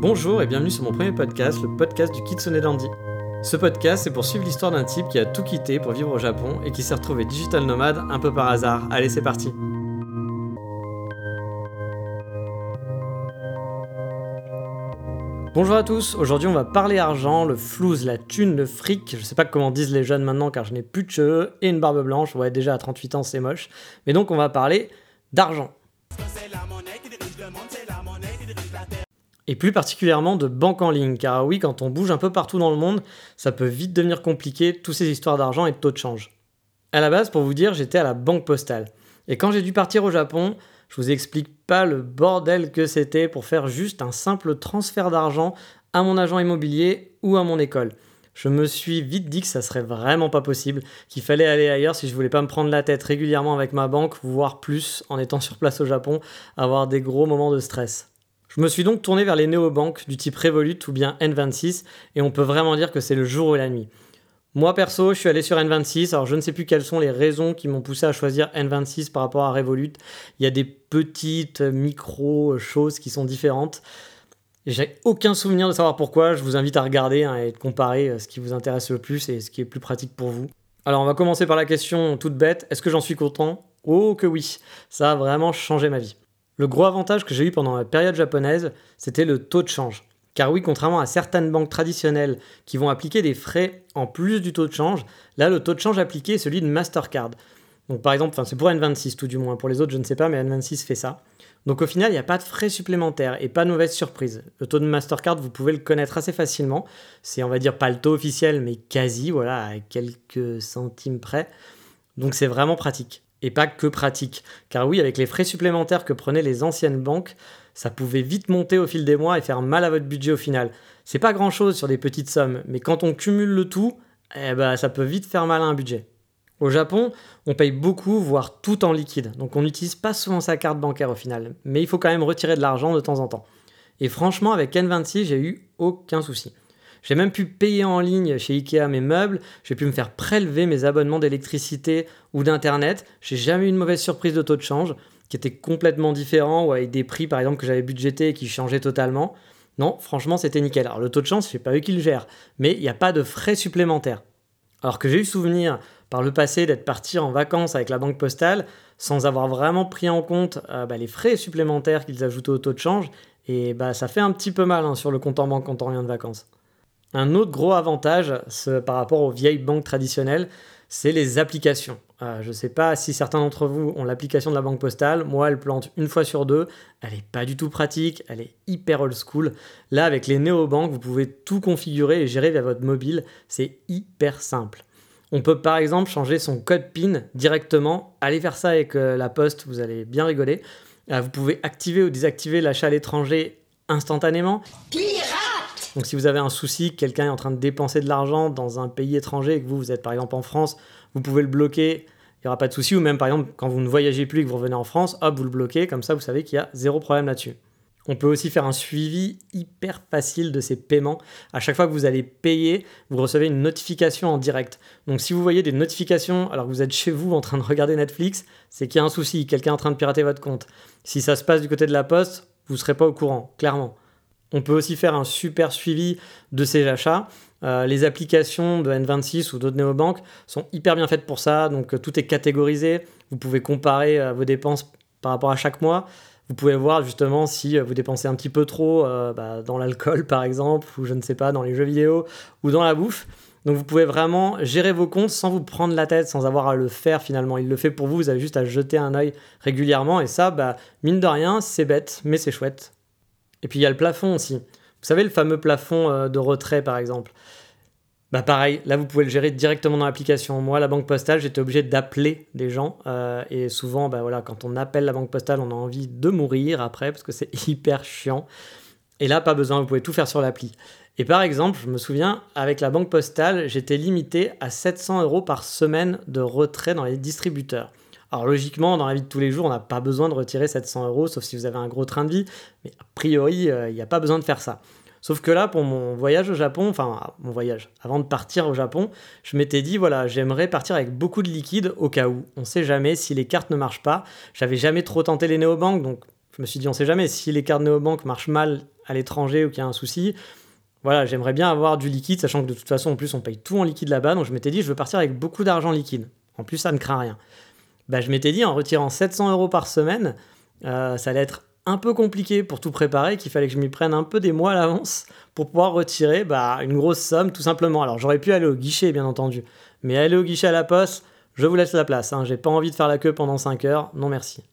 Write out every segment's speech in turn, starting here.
Bonjour et bienvenue sur mon premier podcast, le podcast du Kitsune Dandy. Ce podcast, c'est pour suivre l'histoire d'un type qui a tout quitté pour vivre au Japon et qui s'est retrouvé digital nomade un peu par hasard. Allez, c'est parti. Bonjour à tous, aujourd'hui on va parler argent, le flouze, la thune, le fric, je sais pas comment disent les jeunes maintenant car je n'ai plus de cheveux et une barbe blanche, ouais déjà à 38 ans c'est moche, mais donc on va parler d'argent. Et plus particulièrement de banque en ligne, car oui, quand on bouge un peu partout dans le monde, ça peut vite devenir compliqué, toutes ces histoires d'argent et de taux de change. À la base, pour vous dire, j'étais à la banque postale. Et quand j'ai dû partir au Japon, je vous explique pas le bordel que c'était pour faire juste un simple transfert d'argent à mon agent immobilier ou à mon école. Je me suis vite dit que ça serait vraiment pas possible, qu'il fallait aller ailleurs si je voulais pas me prendre la tête régulièrement avec ma banque, voire plus en étant sur place au Japon, avoir des gros moments de stress. Je me suis donc tourné vers les néobanques du type Revolut ou bien N26 et on peut vraiment dire que c'est le jour ou la nuit. Moi perso, je suis allé sur N26, alors je ne sais plus quelles sont les raisons qui m'ont poussé à choisir N26 par rapport à Revolut. Il y a des petites micro choses qui sont différentes. J'ai aucun souvenir de savoir pourquoi, je vous invite à regarder hein, et de comparer euh, ce qui vous intéresse le plus et ce qui est plus pratique pour vous. Alors on va commencer par la question toute bête, est-ce que j'en suis content? Oh que oui, ça a vraiment changé ma vie. Le gros avantage que j'ai eu pendant la période japonaise, c'était le taux de change. Car oui, contrairement à certaines banques traditionnelles qui vont appliquer des frais en plus du taux de change, là le taux de change appliqué est celui de Mastercard. Donc par exemple, c'est pour N26 tout du moins, pour les autres je ne sais pas, mais N26 fait ça. Donc au final, il n'y a pas de frais supplémentaires et pas de mauvaise surprise. Le taux de Mastercard, vous pouvez le connaître assez facilement. C'est on va dire pas le taux officiel, mais quasi, voilà, à quelques centimes près. Donc c'est vraiment pratique et pas que pratique. Car oui, avec les frais supplémentaires que prenaient les anciennes banques, ça pouvait vite monter au fil des mois et faire mal à votre budget au final. C'est pas grand chose sur des petites sommes, mais quand on cumule le tout, eh ben, ça peut vite faire mal à un budget. Au Japon, on paye beaucoup, voire tout en liquide, donc on n'utilise pas souvent sa carte bancaire au final, mais il faut quand même retirer de l'argent de temps en temps. Et franchement, avec N26, j'ai eu aucun souci. J'ai même pu payer en ligne chez Ikea mes meubles, j'ai pu me faire prélever mes abonnements d'électricité ou d'internet. J'ai jamais eu une mauvaise surprise de taux de change qui était complètement différent ou avec des prix par exemple que j'avais budgétés et qui changeaient totalement. Non, franchement, c'était nickel. Alors le taux de change, c'est pas eux qui le gèrent, mais il n'y a pas de frais supplémentaires. Alors que j'ai eu souvenir par le passé d'être parti en vacances avec la banque postale sans avoir vraiment pris en compte euh, bah, les frais supplémentaires qu'ils ajoutaient au taux de change, et bah, ça fait un petit peu mal hein, sur le compte en banque quand on revient de vacances. Un autre gros avantage par rapport aux vieilles banques traditionnelles, c'est les applications. Euh, je ne sais pas si certains d'entre vous ont l'application de la banque postale. Moi, elle plante une fois sur deux. Elle n'est pas du tout pratique. Elle est hyper old school. Là, avec les néobanques, vous pouvez tout configurer et gérer via votre mobile. C'est hyper simple. On peut par exemple changer son code PIN directement. Allez faire ça avec euh, la poste, vous allez bien rigoler. Euh, vous pouvez activer ou désactiver l'achat à l'étranger instantanément. Donc si vous avez un souci, quelqu'un est en train de dépenser de l'argent dans un pays étranger et que vous, vous êtes par exemple en France, vous pouvez le bloquer, il n'y aura pas de souci. Ou même par exemple, quand vous ne voyagez plus et que vous revenez en France, hop, vous le bloquez, comme ça vous savez qu'il y a zéro problème là-dessus. On peut aussi faire un suivi hyper facile de ces paiements. À chaque fois que vous allez payer, vous recevez une notification en direct. Donc si vous voyez des notifications alors que vous êtes chez vous en train de regarder Netflix, c'est qu'il y a un souci, quelqu'un est en train de pirater votre compte. Si ça se passe du côté de la poste, vous ne serez pas au courant, clairement. On peut aussi faire un super suivi de ces achats. Euh, les applications de N26 ou d'autres néobanques sont hyper bien faites pour ça, donc euh, tout est catégorisé. Vous pouvez comparer euh, vos dépenses par rapport à chaque mois. Vous pouvez voir justement si vous dépensez un petit peu trop bah, dans l'alcool par exemple, ou je ne sais pas, dans les jeux vidéo ou dans la bouffe. Donc vous pouvez vraiment gérer vos comptes sans vous prendre la tête, sans avoir à le faire finalement. Il le fait pour vous, vous avez juste à jeter un œil régulièrement et ça, bah, mine de rien, c'est bête, mais c'est chouette. Et puis il y a le plafond aussi. Vous savez, le fameux plafond euh, de retrait, par exemple. Bah pareil, là vous pouvez le gérer directement dans l'application. Moi, la banque postale, j'étais obligé d'appeler des gens. Euh, et souvent, bah voilà, quand on appelle la banque postale, on a envie de mourir après parce que c'est hyper chiant. Et là, pas besoin, vous pouvez tout faire sur l'appli. Et par exemple, je me souviens, avec la banque postale, j'étais limité à 700 euros par semaine de retrait dans les distributeurs. Alors logiquement, dans la vie de tous les jours, on n'a pas besoin de retirer 700 euros, sauf si vous avez un gros train de vie, mais a priori, euh, il n'y a pas besoin de faire ça. Sauf que là, pour mon voyage au Japon, enfin mon voyage, avant de partir au Japon, je m'étais dit, voilà, j'aimerais partir avec beaucoup de liquide au cas où. On ne sait jamais si les cartes ne marchent pas. J'avais jamais trop tenté les néobanques, donc je me suis dit, on ne sait jamais si les cartes néobanques marchent mal à l'étranger ou qu'il y a un souci, voilà, j'aimerais bien avoir du liquide, sachant que de toute façon, en plus, on paye tout en liquide là-bas. Donc je m'étais dit, je veux partir avec beaucoup d'argent liquide. En plus, ça ne craint rien. Bah, je m'étais dit, en retirant 700 euros par semaine, euh, ça allait être un peu compliqué pour tout préparer, qu'il fallait que je m'y prenne un peu des mois à l'avance pour pouvoir retirer bah, une grosse somme, tout simplement. Alors j'aurais pu aller au guichet, bien entendu. Mais aller au guichet à la poste, je vous laisse la place. Hein. J'ai pas envie de faire la queue pendant 5 heures. Non, merci.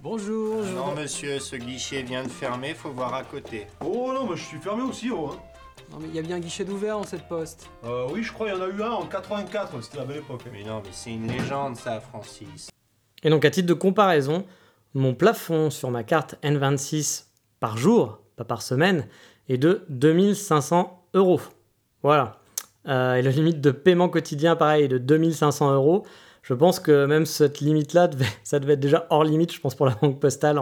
Bonjour. Non, monsieur, ce guichet vient de fermer, faut voir à côté. Oh non, mais je suis fermé aussi, oh. Hein. Non mais il y a bien un guichet d'ouvert dans cette poste. Euh, oui, je crois qu'il y en a eu un en 84, c'était la belle époque. Mais non, mais c'est une légende, ça, Francis. Et donc, à titre de comparaison, mon plafond sur ma carte N26 par jour, pas par semaine, est de 2500 euros. Voilà. Euh, et la limite de paiement quotidien, pareil, est de 2500 euros. Je pense que même cette limite-là, ça devait être déjà hors limite, je pense, pour la banque postale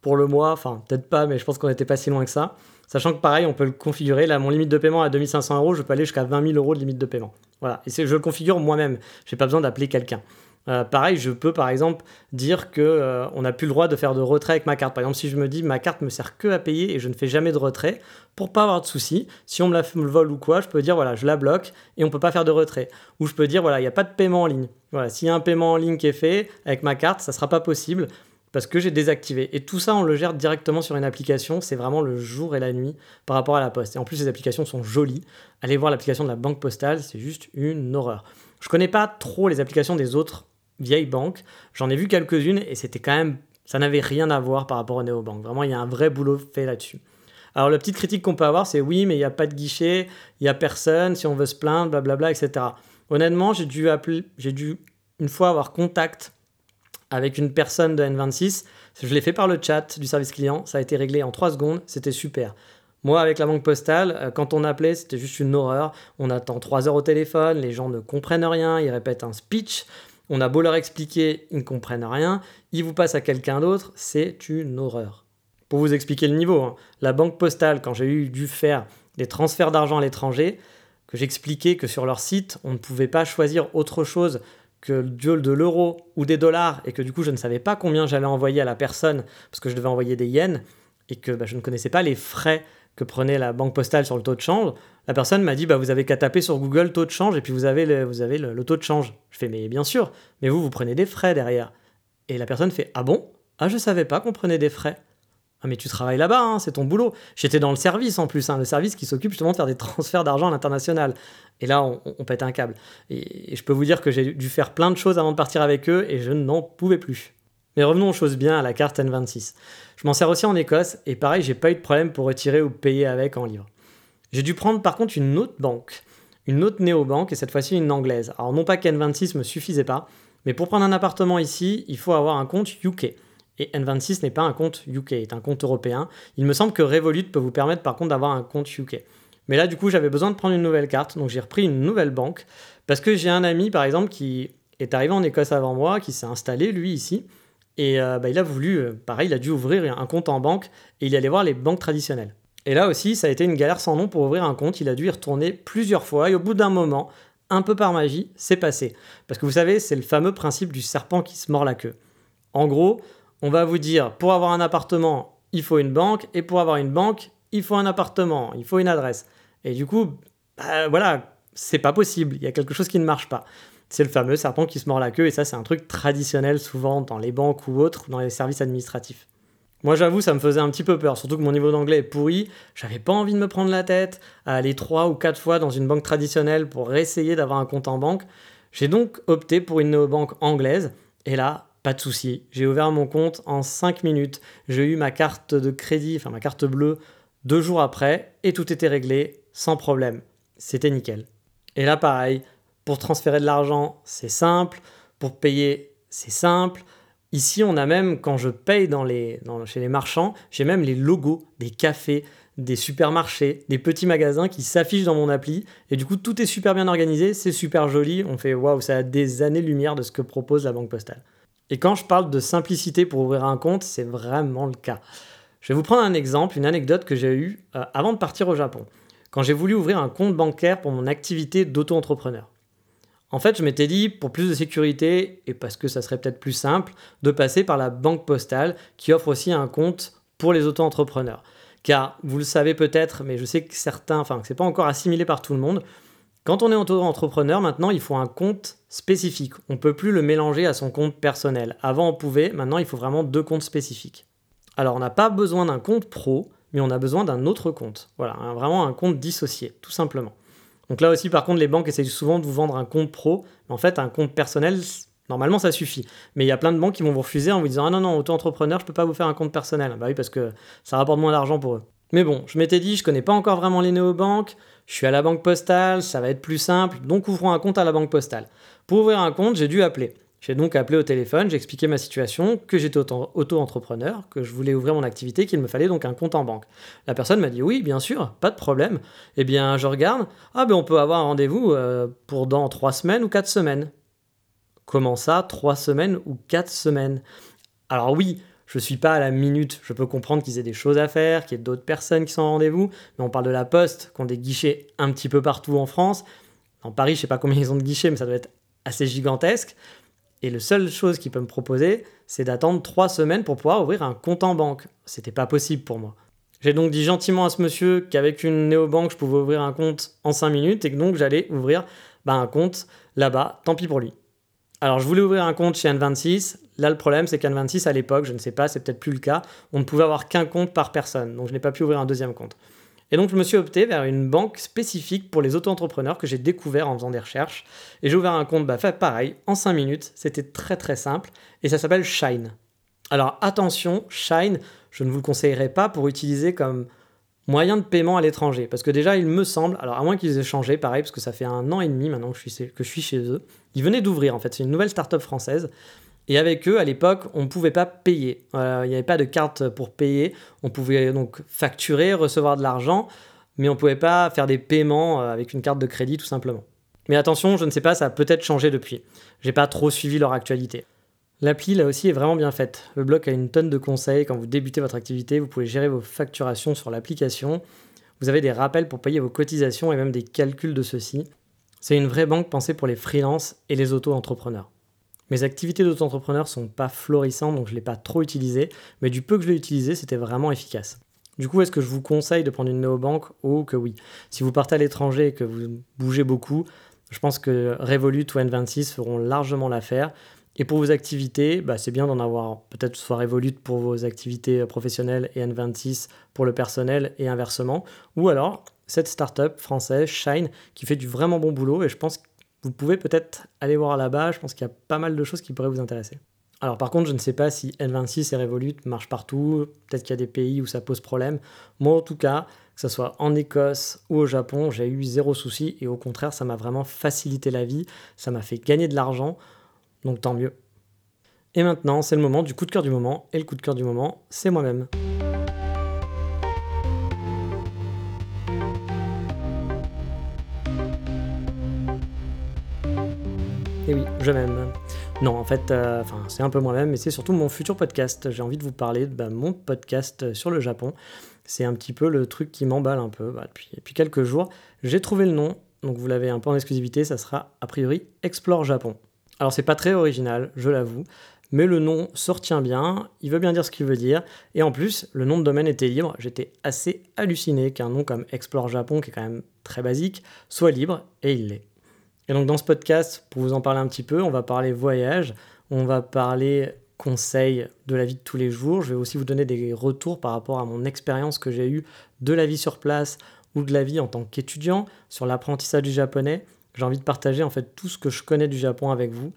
pour le mois. Enfin, peut-être pas, mais je pense qu'on n'était pas si loin que ça. Sachant que pareil, on peut le configurer. Là, mon limite de paiement à 2500 euros, je peux aller jusqu'à 20 000 euros de limite de paiement. Voilà. Et je le configure moi-même. Je n'ai pas besoin d'appeler quelqu'un. Euh, pareil, je peux par exemple dire que euh, on n'a plus le droit de faire de retrait avec ma carte. Par exemple, si je me dis ma carte me sert que à payer et je ne fais jamais de retrait, pour pas avoir de soucis, si on me la vole ou quoi, je peux dire voilà, je la bloque et on peut pas faire de retrait. Ou je peux dire voilà, il n'y a pas de paiement en ligne. Voilà, s'il y a un paiement en ligne qui est fait avec ma carte, ça sera pas possible parce que j'ai désactivé. Et tout ça, on le gère directement sur une application. C'est vraiment le jour et la nuit par rapport à la poste. Et en plus, les applications sont jolies. Allez voir l'application de la banque postale, c'est juste une horreur. Je connais pas trop les applications des autres vieilles banques. J'en ai vu quelques-unes et c'était quand même, ça n'avait rien à voir par rapport aux néobanques. Vraiment, il y a un vrai boulot fait là-dessus. Alors, la petite critique qu'on peut avoir, c'est oui, mais il n'y a pas de guichet, il n'y a personne, si on veut se plaindre, blablabla, etc. Honnêtement, j'ai dû appeler, j'ai dû une fois avoir contact avec une personne de N26. Je l'ai fait par le chat du service client, ça a été réglé en 3 secondes, c'était super. Moi, avec la banque postale, euh, quand on appelait, c'était juste une horreur. On attend 3 heures au téléphone, les gens ne comprennent rien, ils répètent un speech. On a beau leur expliquer, ils ne comprennent rien. Ils vous passent à quelqu'un d'autre, c'est une horreur. Pour vous expliquer le niveau, hein, la banque postale, quand j'ai eu dû faire des transferts d'argent à l'étranger, que j'expliquais que sur leur site, on ne pouvait pas choisir autre chose que de l'euro ou des dollars et que du coup je ne savais pas combien j'allais envoyer à la personne parce que je devais envoyer des yens et que bah, je ne connaissais pas les frais que prenait la banque postale sur le taux de change, la personne m'a dit bah, vous avez qu'à taper sur Google taux de change et puis vous avez, le, taux de change. Je fais mais bien sûr, mais vous, vous prenez des frais derrière. Et la personne fait ah bon? Ah je savais pas qu'on prenait des frais. Ah mais tu travailles là-bas, hein, c'est ton boulot. J'étais dans le service en plus, hein, le service qui s'occupe justement de faire des transferts d'argent à l'international. Et là, on, pète un câble. Et, je peux vous dire que j'ai dû faire plein de choses avant de partir avec eux et je n'en pouvais plus. Mais revenons aux choses bien à la carte N26. Je m'en sers aussi en Écosse et pareil, j'ai pas eu de problème pour retirer ou payer avec en livres. J'ai dû prendre par contre une autre banque, une autre néobanque et cette fois-ci une anglaise. Alors non pas qu'N26 me suffisait pas, mais pour prendre un appartement ici, il faut avoir un compte UK. Et N26 n'est pas un compte UK, c'est un compte européen. Il me semble que Revolut peut vous permettre par contre d'avoir un compte UK. Mais là, du coup, j'avais besoin de prendre une nouvelle carte, donc j'ai repris une nouvelle banque, parce que j'ai un ami, par exemple, qui est arrivé en Écosse avant moi, qui s'est installé, lui, ici, et euh, bah, il a voulu, euh, pareil, il a dû ouvrir un compte en banque, et il allait voir les banques traditionnelles. Et là aussi, ça a été une galère sans nom pour ouvrir un compte, il a dû y retourner plusieurs fois, et au bout d'un moment, un peu par magie, c'est passé. Parce que vous savez, c'est le fameux principe du serpent qui se mord la queue. En gros, on va vous dire, pour avoir un appartement, il faut une banque, et pour avoir une banque, il faut un appartement, il faut une adresse. Et du coup, bah, voilà, c'est pas possible, il y a quelque chose qui ne marche pas. C'est le fameux serpent qui se mord la queue, et ça, c'est un truc traditionnel souvent dans les banques ou autres, dans les services administratifs. Moi, j'avoue, ça me faisait un petit peu peur, surtout que mon niveau d'anglais est pourri. J'avais pas envie de me prendre la tête à aller trois ou quatre fois dans une banque traditionnelle pour essayer d'avoir un compte en banque. J'ai donc opté pour une néobanque anglaise, et là, pas de souci. J'ai ouvert mon compte en 5 minutes. J'ai eu ma carte de crédit, enfin ma carte bleue, deux jours après, et tout était réglé sans problème. C'était nickel. Et là, pareil, pour transférer de l'argent, c'est simple. Pour payer, c'est simple. Ici, on a même, quand je paye chez les marchands, j'ai même les logos des cafés, des supermarchés, des petits magasins qui s'affichent dans mon appli. Et du coup, tout est super bien organisé, c'est super joli. On fait waouh, ça a des années-lumière de ce que propose la Banque Postale. Et quand je parle de simplicité pour ouvrir un compte, c'est vraiment le cas. Je vais vous prendre un exemple, une anecdote que j'ai eue euh, avant de partir au Japon quand j'ai voulu ouvrir un compte bancaire pour mon activité d'auto-entrepreneur. En fait, je m'étais dit, pour plus de sécurité, et parce que ça serait peut-être plus simple, de passer par la banque postale, qui offre aussi un compte pour les auto-entrepreneurs. Car vous le savez peut-être, mais je sais que certains, enfin que c'est pas encore assimilé par tout le monde, quand on est auto-entrepreneur, maintenant, il faut un compte spécifique. On ne peut plus le mélanger à son compte personnel. Avant, on pouvait, maintenant, il faut vraiment deux comptes spécifiques. Alors, on n'a pas besoin d'un compte pro, mais on a besoin d'un autre compte. Voilà, vraiment un compte dissocié, tout simplement. Donc là aussi, par contre, les banques essaient souvent de vous vendre un compte pro, mais en fait, un compte personnel, normalement, ça suffit. Mais il y a plein de banques qui vont vous refuser en vous disant Ah non, non, auto-entrepreneur, je ne peux pas vous faire un compte personnel. Bah oui, parce que ça rapporte moins d'argent pour eux. Mais bon, je m'étais dit, je connais pas encore vraiment les néobanques, je suis à la banque postale, ça va être plus simple, donc ouvrons un compte à la banque postale. Pour ouvrir un compte, j'ai dû appeler. J'ai donc appelé au téléphone, j'ai expliqué ma situation, que j'étais auto-entrepreneur, que je voulais ouvrir mon activité, qu'il me fallait donc un compte en banque. La personne m'a dit oui, bien sûr, pas de problème. Eh bien, je regarde, ah ben on peut avoir un rendez-vous euh, pour dans trois semaines ou quatre semaines. Comment ça, trois semaines ou quatre semaines? Alors oui, je suis pas à la minute. Je peux comprendre qu'ils aient des choses à faire, qu'il y ait d'autres personnes qui sont en rendez-vous, mais on parle de la Poste, qui ont des guichets un petit peu partout en France. En Paris, je sais pas combien ils ont de guichets, mais ça doit être assez gigantesque. Et la seule chose qu'ils peuvent me proposer, c'est d'attendre trois semaines pour pouvoir ouvrir un compte en banque. C'était pas possible pour moi. J'ai donc dit gentiment à ce monsieur qu'avec une néobanque, je pouvais ouvrir un compte en cinq minutes et que donc j'allais ouvrir bah, un compte là-bas. Tant pis pour lui. Alors, je voulais ouvrir un compte chez N26. Là, le problème, c'est qu'N26, à l'époque, je ne sais pas, c'est peut-être plus le cas, on ne pouvait avoir qu'un compte par personne. Donc, je n'ai pas pu ouvrir un deuxième compte. Et donc, je me suis opté vers une banque spécifique pour les auto-entrepreneurs que j'ai découvert en faisant des recherches. Et j'ai ouvert un compte, bah, pareil, en 5 minutes. C'était très très simple. Et ça s'appelle Shine. Alors, attention, Shine, je ne vous le conseillerais pas pour utiliser comme moyen de paiement à l'étranger. Parce que déjà, il me semble, alors à moins qu'ils aient changé, pareil, parce que ça fait un an et demi maintenant que je suis, que je suis chez eux, ils venaient d'ouvrir en fait, c'est une nouvelle start-up française. Et avec eux, à l'époque, on ne pouvait pas payer. Il n'y avait pas de carte pour payer. On pouvait donc facturer, recevoir de l'argent, mais on ne pouvait pas faire des paiements euh, avec une carte de crédit tout simplement. Mais attention, je ne sais pas, ça a peut-être changé depuis. J'ai pas trop suivi leur actualité. L'appli, là aussi, est vraiment bien faite. Le bloc a une tonne de conseils. Quand vous débutez votre activité, vous pouvez gérer vos facturations sur l'application. Vous avez des rappels pour payer vos cotisations et même des calculs de ceux-ci. C'est une vraie banque pensée pour les freelances et les auto-entrepreneurs. Mes activités d'auto-entrepreneur sont pas florissantes, donc je ne l'ai pas trop utilisé, mais du peu que je l'ai utilisé, c'était vraiment efficace. Du coup, est-ce que je vous conseille de prendre une néobanque Oh que oui? Si vous partez à l'étranger et que vous bougez beaucoup, je pense que Revolut ou N26 feront largement l'affaire. Et pour vos activités, bah, c'est bien d'en avoir peut-être soit Revolut pour vos activités professionnelles et N26 pour le personnel et inversement. Ou alors cette startup française, Shine, qui fait du vraiment bon boulot et je pense vous pouvez peut-être aller voir là-bas. Je pense qu'il y a pas mal de choses qui pourraient vous intéresser. Alors par contre, je ne sais pas si N26 et Revolut marchent partout. Peut-être qu'il y a des pays où ça pose problème. Moi en tout cas, que ce soit en Écosse ou au Japon, j'ai eu zéro souci et au contraire, ça m'a vraiment facilité la vie. Ça m'a fait gagner de l'argent donc tant mieux. Et maintenant, c'est le moment du coup de cœur du moment, et le coup de cœur du moment, c'est moi-même. Je m'aime. Non, en fait, euh, c'est un peu moi-même, mais c'est surtout mon futur podcast. J'ai envie de vous parler de bah, mon podcast sur le Japon. C'est un petit peu le truc qui m'emballe un peu. Bah, depuis, depuis quelques jours, j'ai trouvé le nom, donc vous l'avez un peu en exclusivité, ça sera a priori Explore Japon. Alors c'est pas très original, je l'avoue, mais le nom se retient bien, il veut bien dire ce qu'il veut dire, et en plus, le nom de domaine était libre. J'étais assez halluciné qu'un nom comme Explore Japon, qui est quand même très basique, soit libre, et il l'est. Et donc dans ce podcast, pour vous en parler un petit peu, on va parler voyage, on va parler conseils de la vie de tous les jours, je vais aussi vous donner des retours par rapport à mon expérience que j'ai eue de la vie sur place ou de la vie en tant qu'étudiant sur l'apprentissage du japonais, j'ai envie de partager en fait tout ce que je connais du Japon avec vous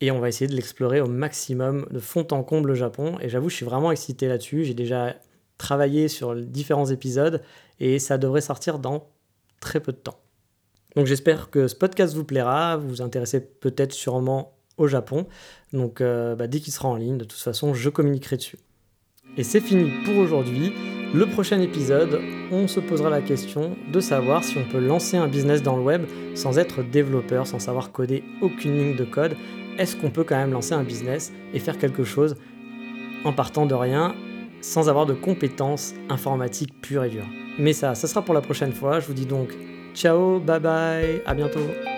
et on va essayer de l'explorer au maximum de fond en comble le Japon. Et j'avoue, je suis vraiment excité là-dessus. J'ai déjà travaillé sur différents épisodes et ça devrait sortir dans très peu de temps. Donc j'espère que ce podcast vous plaira, vous vous intéressez peut-être sûrement au Japon. Donc euh, bah, dès qu'il sera en ligne, de toute façon, je communiquerai dessus. Et c'est fini pour aujourd'hui. Le prochain épisode, on se posera la question de savoir si on peut lancer un business dans le web sans être développeur, sans savoir coder aucune ligne de code. Est-ce qu'on peut quand même lancer un business et faire quelque chose en partant de rien, sans avoir de compétences informatiques pures et dures? Mais ça, ça sera pour la prochaine fois. Je vous dis donc ciao, bye bye, à bientôt.